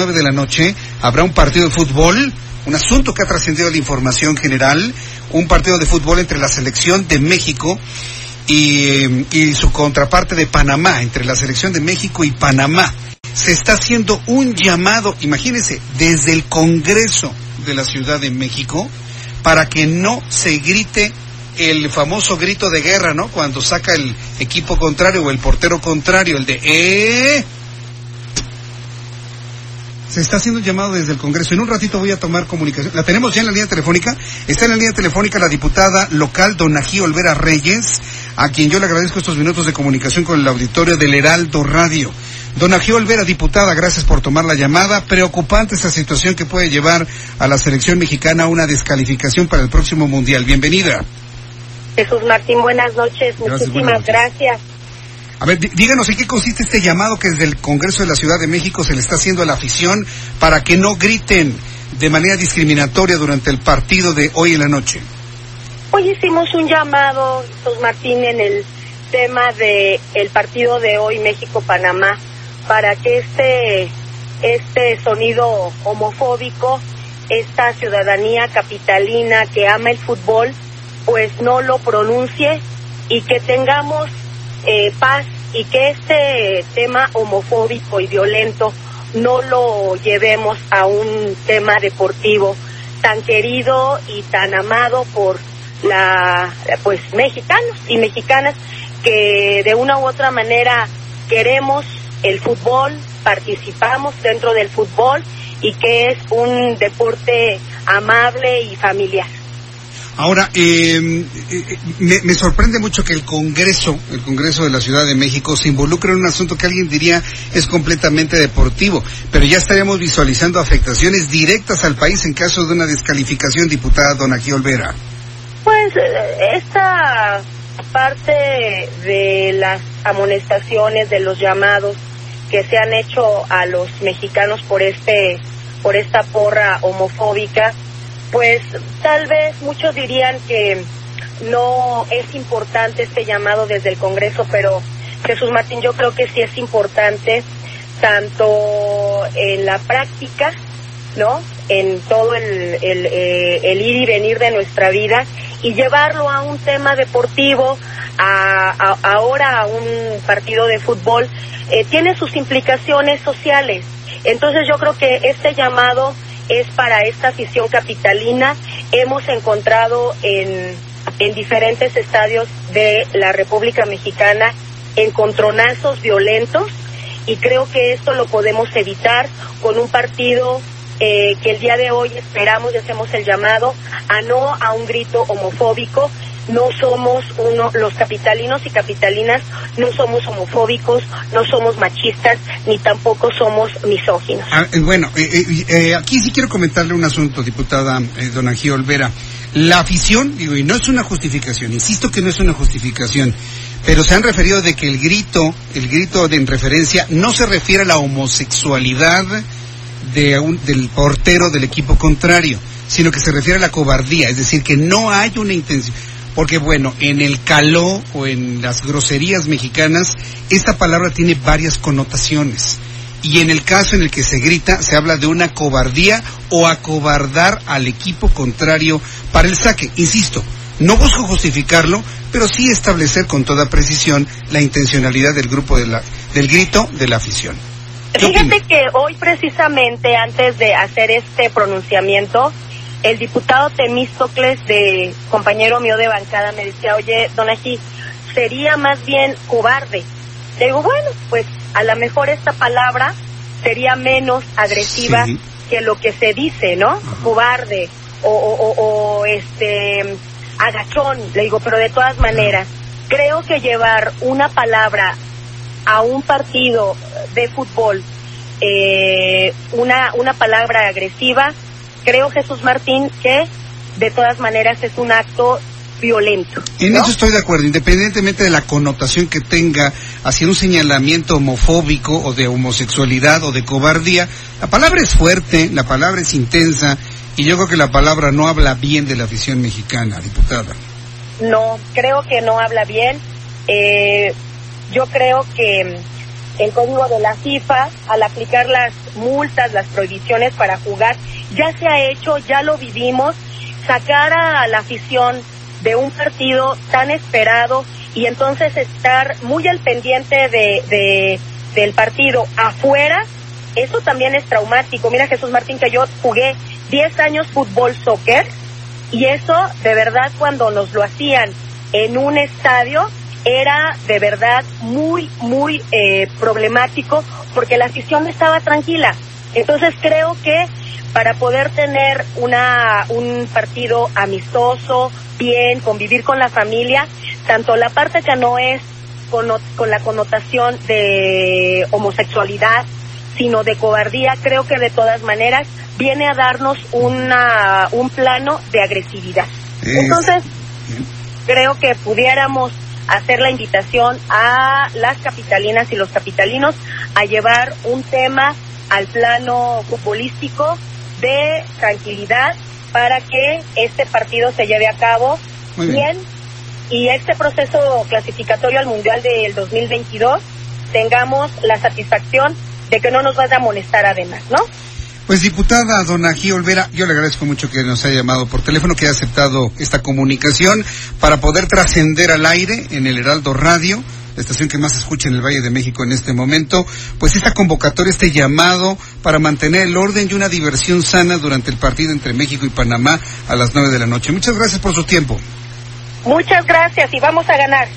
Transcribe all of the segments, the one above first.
9 de la noche habrá un partido de fútbol, un asunto que ha trascendido la información general, un partido de fútbol entre la selección de México y, y su contraparte de Panamá, entre la selección de México y Panamá. Se está haciendo un llamado, imagínense, desde el Congreso de la Ciudad de México para que no se grite el famoso grito de guerra, ¿no? Cuando saca el equipo contrario o el portero contrario, el de ¡eh! Se está haciendo un llamado desde el Congreso. En un ratito voy a tomar comunicación. La tenemos ya en la línea telefónica. Está en la línea telefónica la diputada local Donají Olvera Reyes, a quien yo le agradezco estos minutos de comunicación con el auditorio del Heraldo Radio. Donají Olvera, diputada, gracias por tomar la llamada. Preocupante esta situación que puede llevar a la selección mexicana a una descalificación para el próximo Mundial. Bienvenida. Jesús Martín, buenas noches. Gracias, Muchísimas buenas noches. gracias. A ver, dí- díganos en qué consiste este llamado que desde el Congreso de la Ciudad de México se le está haciendo a la afición para que no griten de manera discriminatoria durante el partido de hoy en la noche. Hoy hicimos un llamado, Jesús Martín, en el tema de el partido de hoy México-Panamá para que este, este sonido homofóbico, esta ciudadanía capitalina que ama el fútbol, pues no lo pronuncie y que tengamos eh, paz y que este tema homofóbico y violento no lo llevemos a un tema deportivo tan querido y tan amado por la pues mexicanos y mexicanas que de una u otra manera queremos el fútbol, participamos dentro del fútbol y que es un deporte amable y familiar. Ahora, eh, eh, me, sorprende mucho que el Congreso, el Congreso de la Ciudad de México, se involucre en un asunto que alguien diría es completamente deportivo, pero ya estaríamos visualizando afectaciones directas al país en caso de una descalificación, diputada Donají Olvera. Pues eh, esta parte de las amonestaciones, de los llamados que se han hecho a los mexicanos por este, por esta porra homofóbica, pues tal vez muchos dirían que no es importante este llamado desde el Congreso, pero Jesús Martín, yo creo que sí es importante tanto en la práctica, ¿no? En todo el, el, eh, el ir y venir de nuestra vida y llevarlo a un tema deportivo, a, ahora a un partido de fútbol, eh, tiene sus implicaciones sociales. Entonces yo creo que este llamado es para esta afición capitalina. Hemos encontrado en, en diferentes estadios de la República Mexicana encontronazos violentos y creo que esto lo podemos evitar con un partido eh, que el día de hoy esperamos y hacemos el llamado a no a un grito homofóbico. No somos uno, los capitalinos y capitalinas no somos homofóbicos, no somos machistas, ni tampoco somos misóginos. Ah, eh, bueno, eh, eh, aquí sí quiero comentarle un asunto, diputada eh, Donají Olvera. La afición, digo, y no es una justificación, insisto que no es una justificación, pero se han referido de que el grito, el grito de en referencia, no se refiere a la homosexualidad de un- del portero del equipo contrario, sino que se refiere a la cobardía, es decir, que no hay una intención. Porque bueno, en el caló o en las groserías mexicanas, esta palabra tiene varias connotaciones. Y en el caso en el que se grita, se habla de una cobardía o acobardar al equipo contrario para el saque. Insisto, no busco justificarlo, pero sí establecer con toda precisión la intencionalidad del grupo de la, del grito de la afición. ¿Qué Fíjate que hoy precisamente antes de hacer este pronunciamiento, el diputado Temístocles, de compañero mío de bancada, me decía, oye, don Ají, sería más bien cobarde. Le digo, bueno, pues a lo mejor esta palabra sería menos agresiva Sí. que lo que se dice, ¿no? Cobarde o, o, o- o, este agachón. Le digo, pero de todas maneras, creo que llevar una palabra a un partido de fútbol eh, una, una palabra agresiva, creo Jesús Martín que de todas maneras es un acto violento. En eso estoy de acuerdo, independientemente de la connotación que tenga hacia un señalamiento homofóbico o de homosexualidad o de cobardía, la palabra es fuerte, la palabra es intensa y yo creo que la palabra no habla bien de la afición mexicana, diputada. No, creo que no habla bien. Eh, yo creo que el código de la FIFA, al aplicar las multas, las prohibiciones para jugar, ya se ha hecho, ya lo vivimos, sacar a la afición de un partido tan esperado y entonces estar muy al pendiente de, del partido afuera, eso también es traumático. Mira Jesús Martín que yo jugué 10 años fútbol soccer y eso de verdad cuando nos lo hacían en un estadio era de verdad muy, muy eh, problemático porque la afición estaba tranquila. Entonces creo que para poder tener una, un partido amistoso, bien, convivir con la familia, tanto la parte que no es con, con la connotación de homosexualidad, sino de cobardía, creo que de todas maneras viene a darnos una, un plano de agresividad. Entonces, creo que pudiéramos hacer la invitación a las capitalinas y los capitalinos a llevar un tema al plano futbolístico de tranquilidad para que este partido se lleve a cabo bien. y este proceso clasificatorio al Mundial del 2022 tengamos la satisfacción de que no nos vaya a molestar además, ¿no? Pues diputada Dona Olvera, yo le agradezco mucho que nos haya llamado por teléfono, que haya aceptado esta comunicación para poder trascender al aire en el Heraldo Radio la estación que más escucha en el Valle de México en este momento, pues esta convocatoria, este llamado para mantener el orden y una diversión sana durante el partido entre México y Panamá a las nueve de la noche. Muchas gracias por su tiempo. Muchas gracias y vamos a ganar.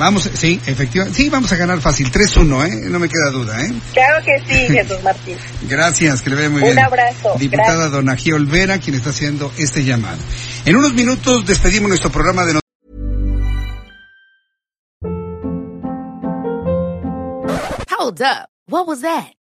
Vamos, sí, efectivamente, sí, vamos a ganar fácil, 3-1, ¿eh? No me queda duda, ¿eh? Claro que sí, Jesús Martín. Gracias, que le vaya muy bien. Un abrazo. Diputada Donají Olvera, quien está haciendo este llamado. En unos minutos despedimos nuestro programa de Hold up. What was that?